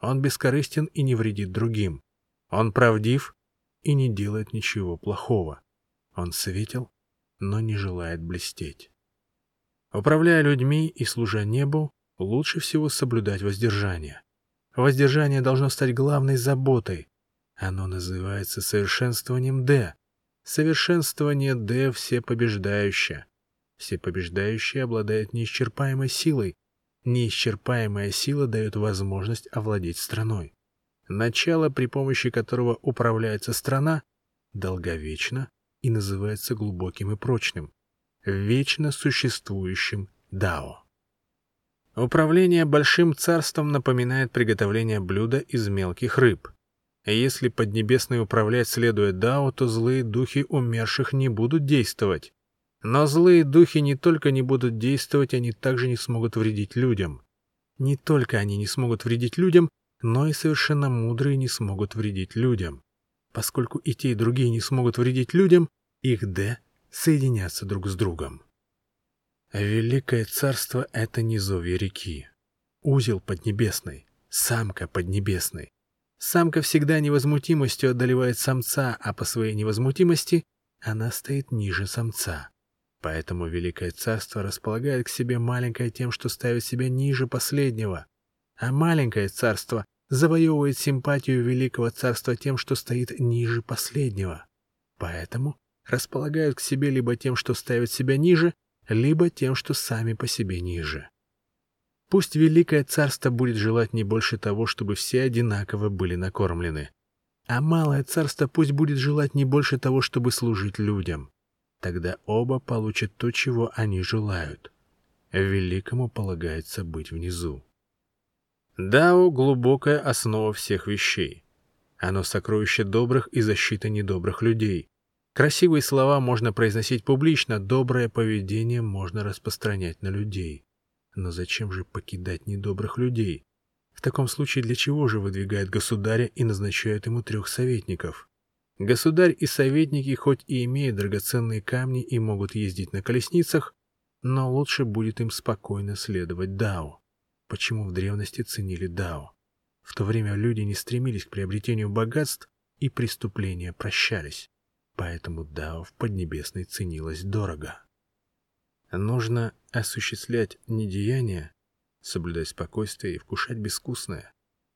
Он бескорыстен и не вредит другим. Он правдив и не делает ничего плохого. Он светил, но не желает блестеть. Управляя людьми и служа небу, лучше всего соблюдать воздержание. Воздержание должно стать главной заботой. Оно называется совершенствованием Д. Совершенствование Д всепобеждающее. Всепобеждающее обладает неисчерпаемой силой. Неисчерпаемая сила дает возможность овладеть страной. Начало, при помощи которого управляется страна, долговечно и называется глубоким и прочным, вечно существующим Дао. Управление большим царством напоминает приготовление блюда из мелких рыб. Если Поднебесный управлять следуя Дао, то злые духи умерших не будут действовать. Но злые духи не только не будут действовать, они также не смогут вредить людям. Не только они не смогут вредить людям, но и совершенно мудрые не смогут вредить людям. Поскольку и те, и другие не смогут вредить людям, их «д» соединятся друг с другом. Великое царство — это низовье реки. Узел поднебесный, самка поднебесной. Самка всегда невозмутимостью одолевает самца, а по своей невозмутимости она стоит ниже самца. Поэтому Великое Царство располагает к себе маленькое тем, что ставит себя ниже последнего. А маленькое царство завоевывает симпатию Великого Царства тем, что стоит ниже последнего. Поэтому располагают к себе либо тем, что ставят себя ниже, либо тем, что сами по себе ниже. Пусть Великое Царство будет желать не больше того, чтобы все одинаково были накормлены, а Малое Царство пусть будет желать не больше того, чтобы служить людям. Тогда оба получат то, чего они желают. Великому полагается быть внизу. Дао — глубокая основа всех вещей. Оно сокровище добрых и защита недобрых людей. Красивые слова можно произносить публично, доброе поведение можно распространять на людей. Но зачем же покидать недобрых людей? В таком случае для чего же выдвигает государя и назначает ему трех советников? Государь и советники хоть и имеют драгоценные камни и могут ездить на колесницах, но лучше будет им спокойно следовать Дао. Почему в древности ценили Дао? В то время люди не стремились к приобретению богатств и преступления прощались поэтому Дао в Поднебесной ценилось дорого. Нужно осуществлять недеяние, соблюдать спокойствие и вкушать безвкусное.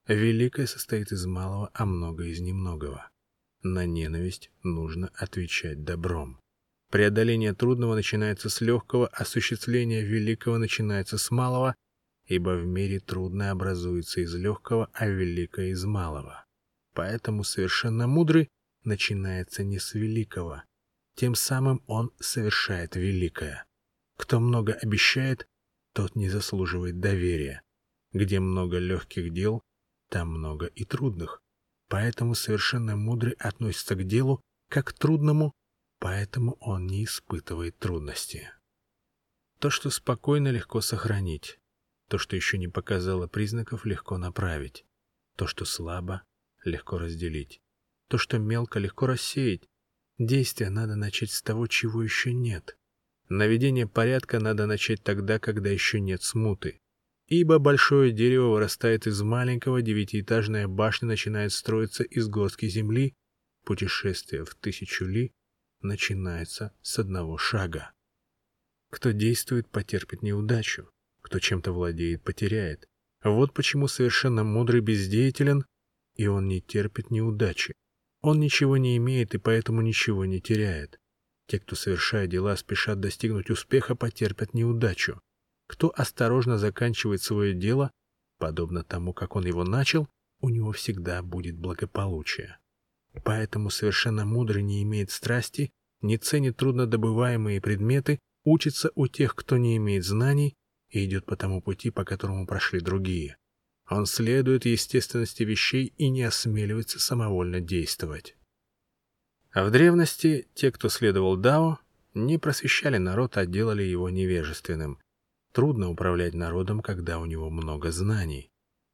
Великое состоит из малого, а много из немногого. На ненависть нужно отвечать добром. Преодоление трудного начинается с легкого, осуществление великого начинается с малого, ибо в мире трудное образуется из легкого, а великое из малого. Поэтому совершенно мудрый начинается не с великого. Тем самым он совершает великое. Кто много обещает, тот не заслуживает доверия. Где много легких дел, там много и трудных. Поэтому совершенно мудрый относится к делу как к трудному, поэтому он не испытывает трудности. То, что спокойно, легко сохранить. То, что еще не показало признаков, легко направить. То, что слабо, легко разделить. То, что мелко, легко рассеять. Действие надо начать с того, чего еще нет. Наведение порядка надо начать тогда, когда еще нет смуты. Ибо большое дерево вырастает из маленького, девятиэтажная башня начинает строиться из горстки земли, путешествие в тысячу ли начинается с одного шага. Кто действует, потерпит неудачу, кто чем-то владеет, потеряет. Вот почему совершенно мудрый бездеятелен, и он не терпит неудачи. Он ничего не имеет и поэтому ничего не теряет. Те, кто, совершая дела, спешат достигнуть успеха, потерпят неудачу. Кто осторожно заканчивает свое дело, подобно тому, как он его начал, у него всегда будет благополучие. Поэтому совершенно мудрый не имеет страсти, не ценит труднодобываемые предметы, учится у тех, кто не имеет знаний, и идет по тому пути, по которому прошли другие. Он следует естественности вещей и не осмеливается самовольно действовать. А в древности те, кто следовал Дао, не просвещали народ, а делали его невежественным. Трудно управлять народом, когда у него много знаний.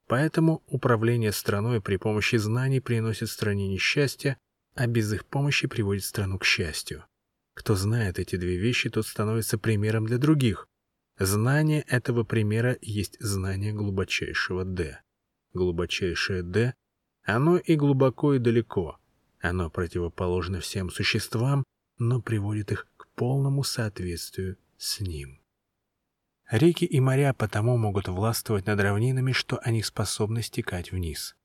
Поэтому управление страной при помощи знаний приносит стране несчастье, а без их помощи приводит страну к счастью. Кто знает эти две вещи, тот становится примером для других. Знание этого примера есть знание глубочайшего «Д». Глубочайшее «Д» — оно и глубоко, и далеко — оно противоположно всем существам, но приводит их к полному соответствию с ним. Реки и моря потому могут властвовать над равнинами, что они способны стекать вниз.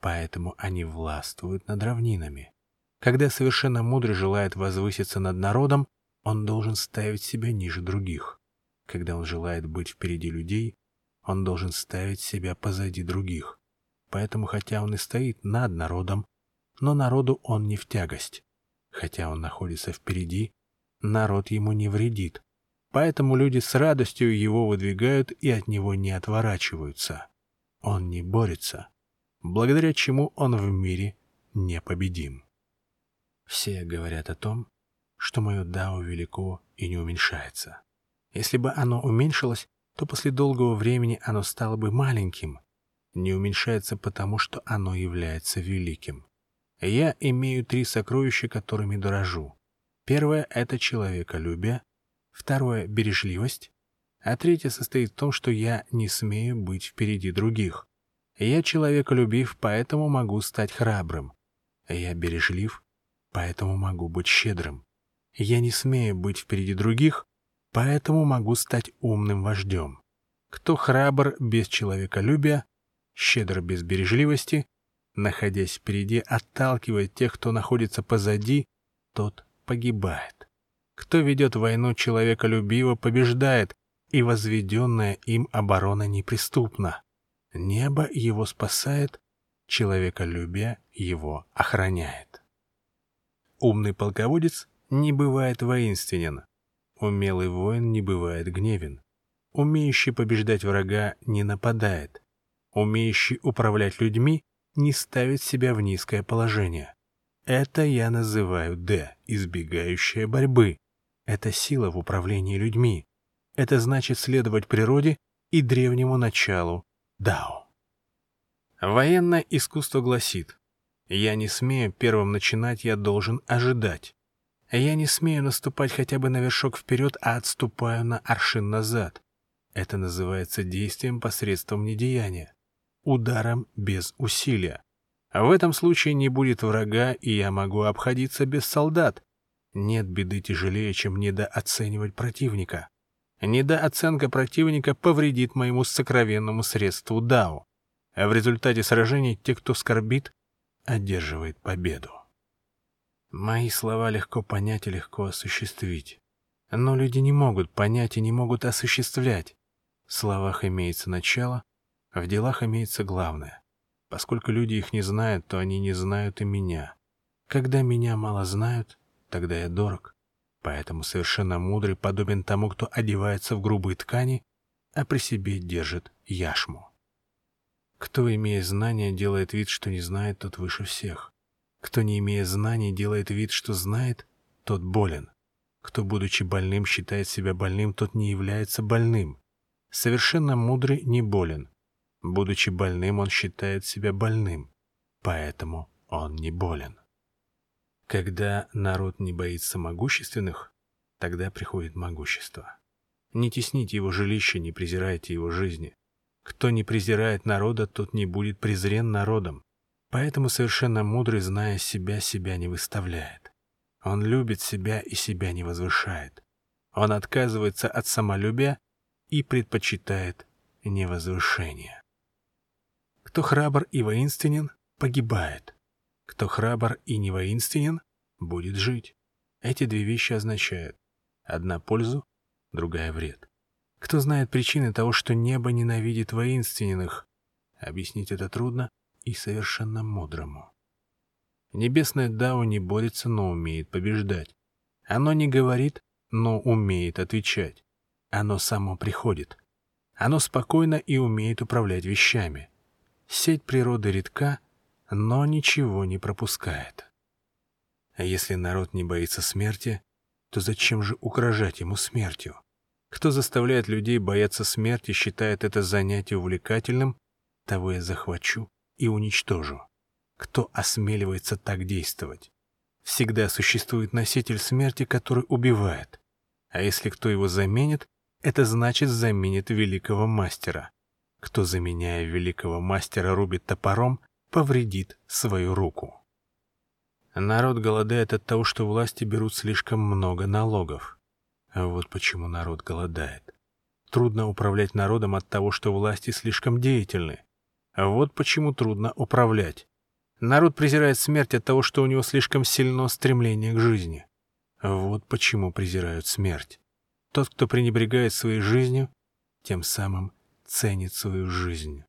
Поэтому они властвуют над равнинами. Когда совершенно мудрый желает возвыситься над народом, он должен ставить себя ниже других. Когда он желает быть впереди людей, он должен ставить себя позади других. Поэтому, хотя он и стоит над народом, но народу он не в тягость. Хотя он находится впереди, народ ему не вредит. Поэтому люди с радостью его выдвигают и от него не отворачиваются. Он не борется, благодаря чему он в мире непобедим. Все говорят о том, что мое дао велико и не уменьшается. Если бы оно уменьшилось, то после долгого времени оно стало бы маленьким. Не уменьшается потому, что оно является великим. Я имею три сокровища, которыми дорожу. Первое — это человеколюбие, второе — бережливость, а третье состоит в том, что я не смею быть впереди других. Я человеколюбив, поэтому могу стать храбрым. Я бережлив, поэтому могу быть щедрым. Я не смею быть впереди других, поэтому могу стать умным вождем. Кто храбр без человеколюбия, щедр без бережливости, находясь впереди, отталкивает тех, кто находится позади, тот погибает. Кто ведет войну человеколюбиво, побеждает, и возведенная им оборона неприступна. Небо его спасает, человеколюбие его охраняет. Умный полководец не бывает воинственен, умелый воин не бывает гневен, умеющий побеждать врага не нападает, умеющий управлять людьми не ставит себя в низкое положение. Это я называю «Д», избегающая борьбы. Это сила в управлении людьми. Это значит следовать природе и древнему началу Дао. Военное искусство гласит, я не смею первым начинать, я должен ожидать. Я не смею наступать хотя бы на вершок вперед, а отступаю на аршин назад. Это называется действием посредством недеяния ударом без усилия. В этом случае не будет врага, и я могу обходиться без солдат. Нет беды тяжелее, чем недооценивать противника. Недооценка противника повредит моему сокровенному средству Дао. А в результате сражений те, кто скорбит, одерживает победу. Мои слова легко понять и легко осуществить. Но люди не могут понять и не могут осуществлять. В словах имеется начало, в делах имеется главное. Поскольку люди их не знают, то они не знают и меня. Когда меня мало знают, тогда я дорог. Поэтому совершенно мудрый подобен тому, кто одевается в грубые ткани, а при себе держит яшму. Кто, имея знания, делает вид, что не знает, тот выше всех. Кто, не имея знаний, делает вид, что знает, тот болен. Кто, будучи больным, считает себя больным, тот не является больным. Совершенно мудрый не болен. Будучи больным, он считает себя больным. Поэтому он не болен. Когда народ не боится могущественных, тогда приходит могущество. Не тесните его жилище, не презирайте его жизни. Кто не презирает народа, тот не будет презрен народом. Поэтому совершенно мудрый, зная себя, себя не выставляет. Он любит себя и себя не возвышает. Он отказывается от самолюбия и предпочитает невозвышение. Кто храбр и воинственен, погибает. Кто храбр и не воинственен, будет жить. Эти две вещи означают одна пользу, другая вред. Кто знает причины того, что небо ненавидит воинственных? Объяснить это трудно и совершенно мудрому. Небесное Дао не борется, но умеет побеждать. Оно не говорит, но умеет отвечать. Оно само приходит. Оно спокойно и умеет управлять вещами. Сеть природы редка, но ничего не пропускает. А если народ не боится смерти, то зачем же угрожать ему смертью? Кто заставляет людей бояться смерти, считает это занятие увлекательным, того я захвачу и уничтожу. Кто осмеливается так действовать? Всегда существует носитель смерти, который убивает. А если кто его заменит, это значит заменит великого мастера. Кто, заменяя великого мастера, рубит топором, повредит свою руку. Народ голодает от того, что власти берут слишком много налогов. А вот почему народ голодает. Трудно управлять народом от того, что власти слишком деятельны. Вот почему трудно управлять. Народ презирает смерть от того, что у него слишком сильно стремление к жизни. Вот почему презирают смерть. Тот, кто пренебрегает своей жизнью, тем самым ценит свою жизнь.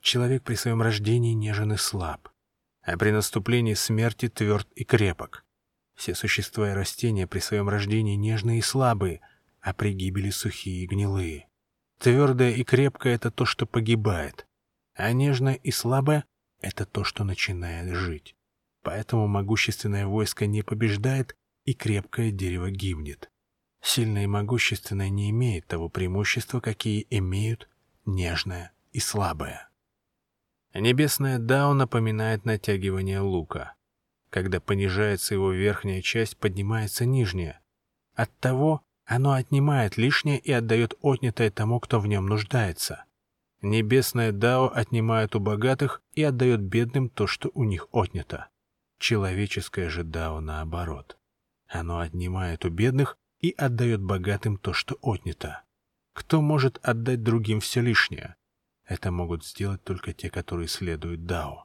Человек при своем рождении нежен и слаб, а при наступлении смерти тверд и крепок. Все существа и растения при своем рождении нежные и слабые, а при гибели сухие и гнилые. Твердое и крепкое — это то, что погибает, а нежное и слабое — это то, что начинает жить. Поэтому могущественное войско не побеждает, и крепкое дерево гибнет. Сильное и могущественное не имеет того преимущества, какие имеют нежное и слабое. Небесное Дао напоминает натягивание лука. Когда понижается его верхняя часть, поднимается нижняя. Оттого оно отнимает лишнее и отдает отнятое тому, кто в нем нуждается. Небесное Дао отнимает у богатых и отдает бедным то, что у них отнято. Человеческое же Дао наоборот. Оно отнимает у бедных и отдает богатым то, что отнято. Кто может отдать другим все лишнее? Это могут сделать только те, которые следуют Дао.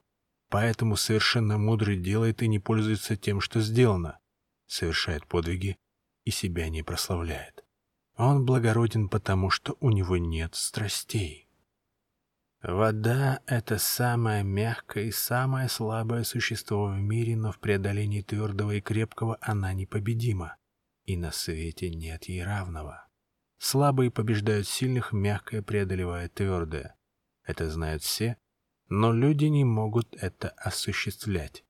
Поэтому совершенно мудрый делает и не пользуется тем, что сделано, совершает подвиги и себя не прославляет. Он благороден потому, что у него нет страстей. Вода — это самое мягкое и самое слабое существо в мире, но в преодолении твердого и крепкого она непобедима, и на свете нет ей равного. Слабые побеждают сильных, мягкое преодолевает твердое. Это знают все, но люди не могут это осуществлять.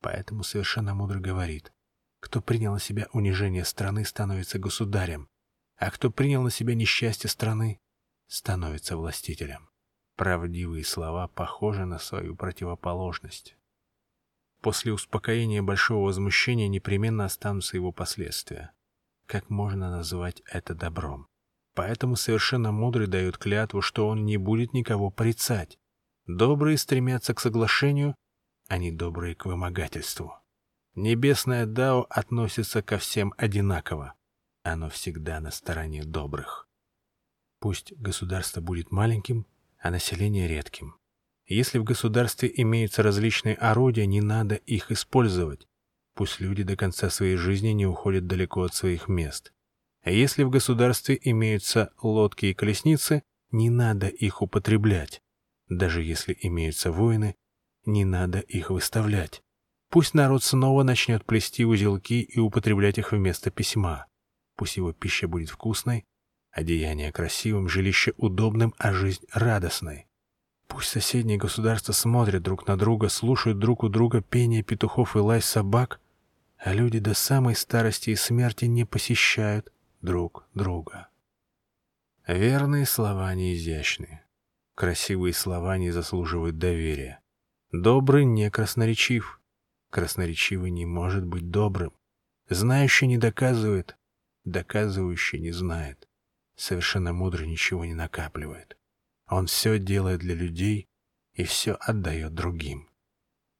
Поэтому совершенно мудро говорит, кто принял на себя унижение страны, становится государем, а кто принял на себя несчастье страны, становится властителем. Правдивые слова похожи на свою противоположность. После успокоения большого возмущения непременно останутся его последствия. Как можно назвать это добром? Поэтому совершенно мудрый дает клятву, что он не будет никого порицать, Добрые стремятся к соглашению, а не добрые к вымогательству. Небесное Дао относится ко всем одинаково. Оно всегда на стороне добрых. Пусть государство будет маленьким, а население редким. Если в государстве имеются различные орудия, не надо их использовать. Пусть люди до конца своей жизни не уходят далеко от своих мест. А если в государстве имеются лодки и колесницы, не надо их употреблять. Даже если имеются воины, не надо их выставлять. Пусть народ снова начнет плести узелки и употреблять их вместо письма. Пусть его пища будет вкусной, одеяние красивым, жилище удобным, а жизнь радостной. Пусть соседние государства смотрят друг на друга, слушают друг у друга пение петухов и лай собак, а люди до самой старости и смерти не посещают друг друга. Верные слова не изящны. Красивые слова не заслуживают доверия. Добрый не красноречив. Красноречивый не может быть добрым. Знающий не доказывает, доказывающий не знает. Совершенно мудрый ничего не накапливает. Он все делает для людей и все отдает другим.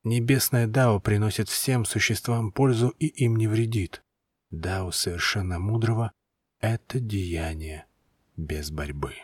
Небесное Дао приносит всем существам пользу и им не вредит. Дао совершенно мудрого — это деяние без борьбы.